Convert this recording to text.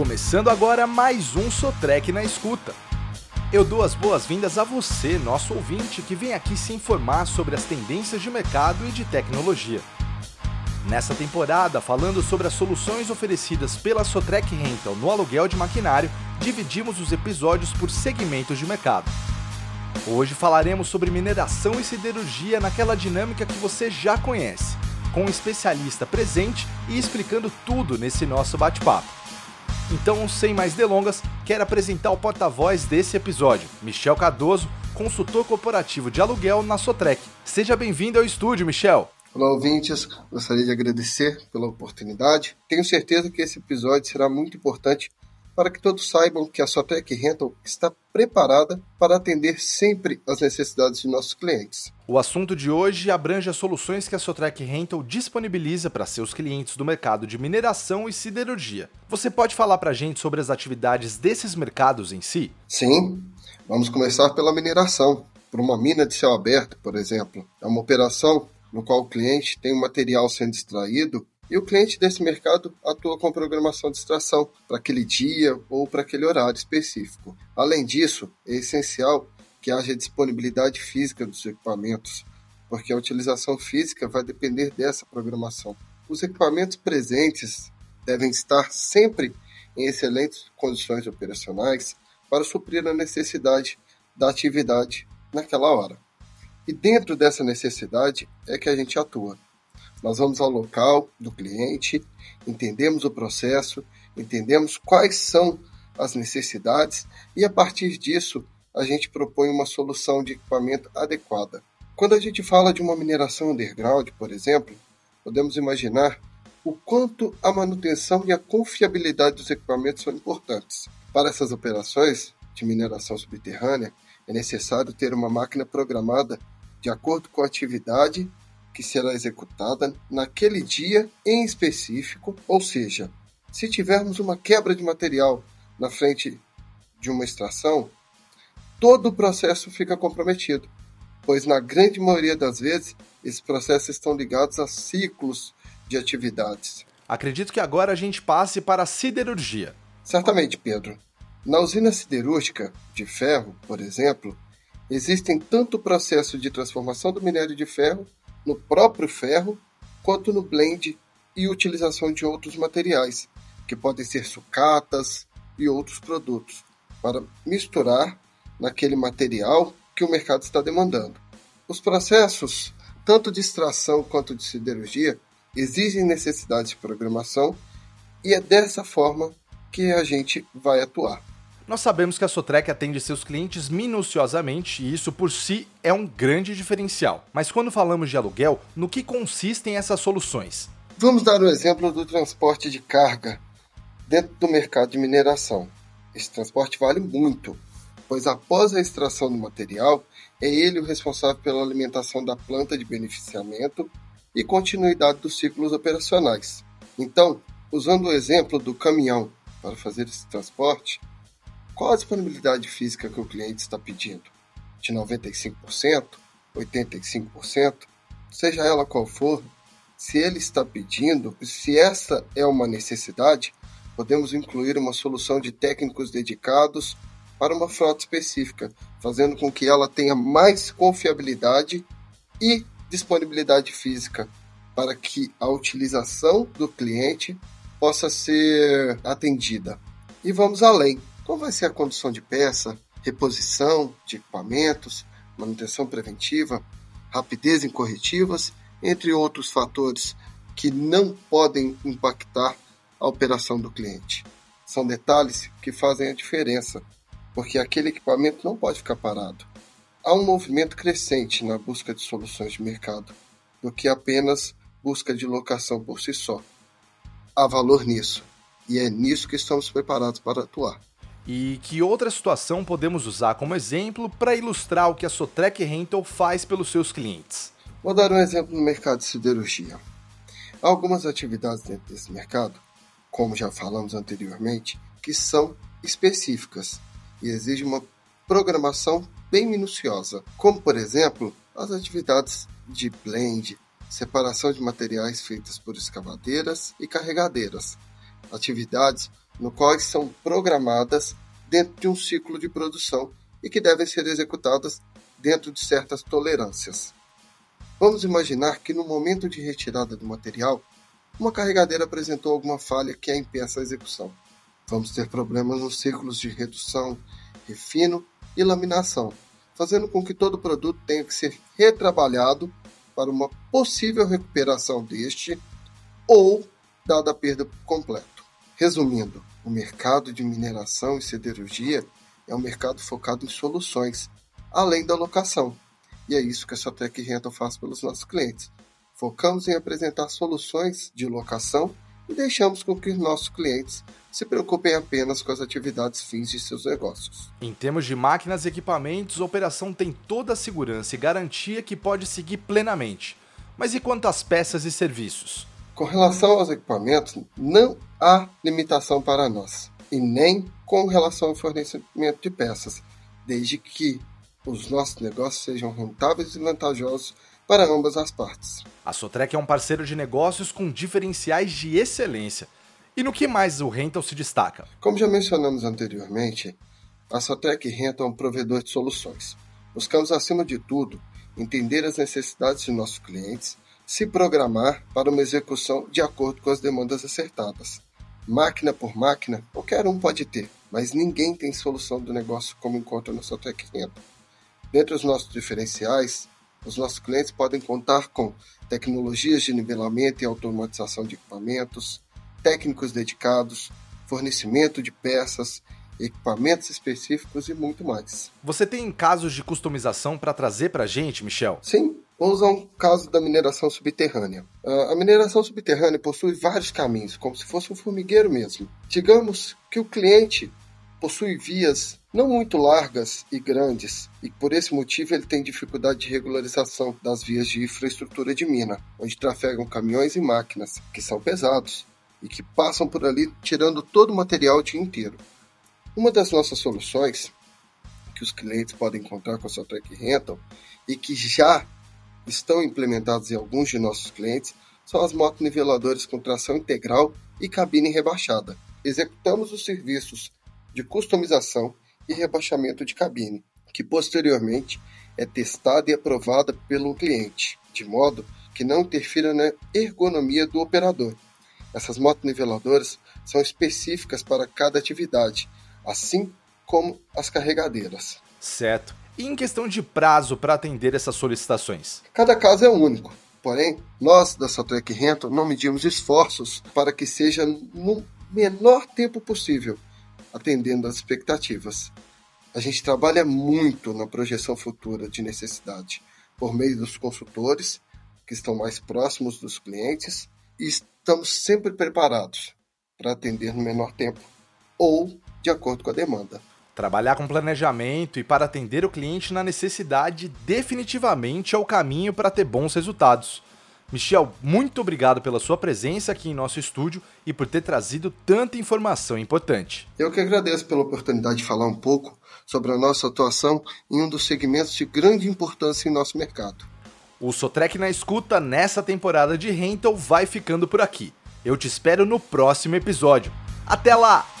Começando agora mais um Sotrec na escuta. Eu dou as boas-vindas a você, nosso ouvinte, que vem aqui se informar sobre as tendências de mercado e de tecnologia. Nessa temporada, falando sobre as soluções oferecidas pela Sotrec Rental no aluguel de maquinário, dividimos os episódios por segmentos de mercado. Hoje falaremos sobre mineração e siderurgia naquela dinâmica que você já conhece, com um especialista presente e explicando tudo nesse nosso bate-papo. Então, sem mais delongas, quero apresentar o porta-voz desse episódio, Michel Cardoso, consultor corporativo de aluguel na Sotrec. Seja bem-vindo ao estúdio, Michel. Olá, ouvintes. Gostaria de agradecer pela oportunidade. Tenho certeza que esse episódio será muito importante para que todos saibam que a Sotec Rental está preparada para atender sempre as necessidades de nossos clientes. O assunto de hoje abrange as soluções que a Sotrec Rental disponibiliza para seus clientes do mercado de mineração e siderurgia. Você pode falar para a gente sobre as atividades desses mercados em si? Sim, vamos começar pela mineração. Por uma mina de céu aberto, por exemplo, é uma operação no qual o cliente tem o material sendo extraído e o cliente desse mercado atua com programação de extração para aquele dia ou para aquele horário específico. Além disso, é essencial que haja disponibilidade física dos equipamentos, porque a utilização física vai depender dessa programação. Os equipamentos presentes devem estar sempre em excelentes condições operacionais para suprir a necessidade da atividade naquela hora. E dentro dessa necessidade é que a gente atua. Nós vamos ao local do cliente, entendemos o processo, entendemos quais são as necessidades e a partir disso a gente propõe uma solução de equipamento adequada. Quando a gente fala de uma mineração underground, por exemplo, podemos imaginar o quanto a manutenção e a confiabilidade dos equipamentos são importantes. Para essas operações de mineração subterrânea, é necessário ter uma máquina programada de acordo com a atividade que será executada naquele dia em específico, ou seja, se tivermos uma quebra de material na frente de uma extração, todo o processo fica comprometido, pois na grande maioria das vezes esses processos estão ligados a ciclos de atividades. Acredito que agora a gente passe para a siderurgia. Certamente, Pedro. Na usina siderúrgica de ferro, por exemplo, existem tanto o processo de transformação do minério de ferro no próprio ferro, quanto no blend e utilização de outros materiais, que podem ser sucatas e outros produtos, para misturar naquele material que o mercado está demandando. Os processos, tanto de extração quanto de siderurgia, exigem necessidades de programação e é dessa forma que a gente vai atuar. Nós sabemos que a Sotrec atende seus clientes minuciosamente e isso por si é um grande diferencial. Mas quando falamos de aluguel, no que consistem essas soluções? Vamos dar o exemplo do transporte de carga dentro do mercado de mineração. Esse transporte vale muito, pois após a extração do material, é ele o responsável pela alimentação da planta de beneficiamento e continuidade dos ciclos operacionais. Então, usando o exemplo do caminhão para fazer esse transporte, qual a disponibilidade física que o cliente está pedindo? De 95%? 85%? Seja ela qual for, se ele está pedindo, se essa é uma necessidade, podemos incluir uma solução de técnicos dedicados para uma frota específica, fazendo com que ela tenha mais confiabilidade e disponibilidade física para que a utilização do cliente possa ser atendida. E vamos além. Qual vai ser a condição de peça, reposição de equipamentos, manutenção preventiva, rapidez em corretivas, entre outros fatores que não podem impactar a operação do cliente. São detalhes que fazem a diferença, porque aquele equipamento não pode ficar parado. Há um movimento crescente na busca de soluções de mercado, do que apenas busca de locação por si só. Há valor nisso, e é nisso que estamos preparados para atuar. E que outra situação podemos usar como exemplo para ilustrar o que a Sotrec Rental faz pelos seus clientes? Vou dar um exemplo no mercado de siderurgia. Há algumas atividades dentro desse mercado, como já falamos anteriormente, que são específicas e exigem uma programação bem minuciosa, como por exemplo as atividades de blend, separação de materiais feitas por escavadeiras e carregadeiras, atividades no quais são programadas dentro de um ciclo de produção e que devem ser executadas dentro de certas tolerâncias. Vamos imaginar que no momento de retirada do material, uma carregadeira apresentou alguma falha que a impeça a execução. Vamos ter problemas nos ciclos de redução, refino e laminação, fazendo com que todo o produto tenha que ser retrabalhado para uma possível recuperação deste ou dada a perda por completo. Resumindo, o mercado de mineração e siderurgia é um mercado focado em soluções, além da locação. E é isso que a Sotec Rental faz pelos nossos clientes. Focamos em apresentar soluções de locação e deixamos com que nossos clientes se preocupem apenas com as atividades fins de seus negócios. Em termos de máquinas e equipamentos, a operação tem toda a segurança e garantia que pode seguir plenamente. Mas e quanto às peças e serviços? Com relação aos equipamentos, não há limitação para nós, e nem com relação ao fornecimento de peças, desde que os nossos negócios sejam rentáveis e vantajosos para ambas as partes. A Sotrec é um parceiro de negócios com diferenciais de excelência e no que mais o Rental se destaca? Como já mencionamos anteriormente, a Sotec Rental é um provedor de soluções. Buscamos, acima de tudo, entender as necessidades de nossos clientes, se programar para uma execução de acordo com as demandas acertadas. Máquina por máquina, qualquer um pode ter, mas ninguém tem solução do negócio como encontra na Sotec Rental. Dentre os nossos diferenciais, os nossos clientes podem contar com tecnologias de nivelamento e automatização de equipamentos, técnicos dedicados, fornecimento de peças, equipamentos específicos e muito mais. Você tem casos de customização para trazer para a gente, Michel? Sim, vamos usar um caso da mineração subterrânea. Ah, a mineração subterrânea possui vários caminhos, como se fosse um formigueiro mesmo. Digamos que o cliente possui vias não muito largas e grandes, e por esse motivo ele tem dificuldade de regularização das vias de infraestrutura de mina, onde trafegam caminhões e máquinas, que são pesados, e que passam por ali tirando todo o material o dia inteiro. Uma das nossas soluções que os clientes podem encontrar com a sua Track Rental e que já estão implementados em alguns de nossos clientes são as motos niveladoras com tração integral e cabine rebaixada. Executamos os serviços de customização e rebaixamento de cabine, que posteriormente é testada e aprovada pelo cliente, de modo que não interfira na ergonomia do operador essas motoniveladoras são específicas para cada atividade, assim como as carregadeiras. Certo. E em questão de prazo para atender essas solicitações? Cada caso é único. Porém, nós da Satrec Rental não medimos esforços para que seja no menor tempo possível, atendendo às expectativas. A gente trabalha muito na projeção futura de necessidade, por meio dos consultores, que estão mais próximos dos clientes, e estamos sempre preparados para atender no menor tempo ou de acordo com a demanda. Trabalhar com planejamento e para atender o cliente na necessidade definitivamente é o caminho para ter bons resultados. Michel, muito obrigado pela sua presença aqui em nosso estúdio e por ter trazido tanta informação importante. Eu que agradeço pela oportunidade de falar um pouco sobre a nossa atuação em um dos segmentos de grande importância em nosso mercado. O Sotrec na escuta nessa temporada de Rental vai ficando por aqui. Eu te espero no próximo episódio. Até lá!